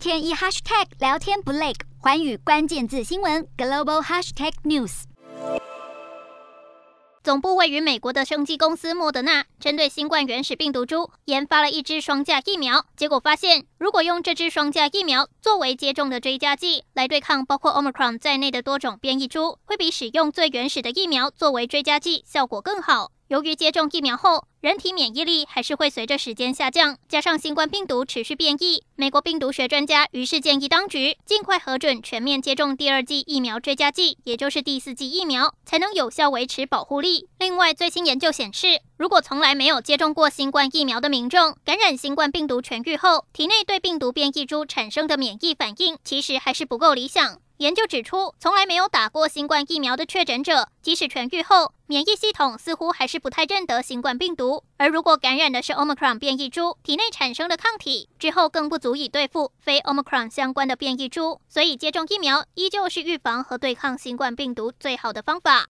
天一 hashtag 聊天不累，寰宇关键字新闻 global hashtag news。总部位于美国的生技公司莫德纳，针对新冠原始病毒株研发了一支双价疫苗。结果发现，如果用这支双价疫苗作为接种的追加剂，来对抗包括 Omicron 在内的多种变异株，会比使用最原始的疫苗作为追加剂效果更好。由于接种疫苗后，人体免疫力还是会随着时间下降，加上新冠病毒持续变异，美国病毒学专家于是建议当局尽快核准全面接种第二剂疫苗追加剂，也就是第四剂疫苗，才能有效维持保护力。另外，最新研究显示，如果从来没有接种过新冠疫苗的民众，感染新冠病毒痊愈后，体内对病毒变异株产生的免疫反应其实还是不够理想。研究指出，从来没有打过新冠疫苗的确诊者，即使痊愈后，免疫系统似乎还是不太认得新冠病毒。而如果感染的是 Omicron 变异株，体内产生的抗体之后更不足以对付非 Omicron 相关的变异株。所以，接种疫苗依旧是预防和对抗新冠病毒最好的方法。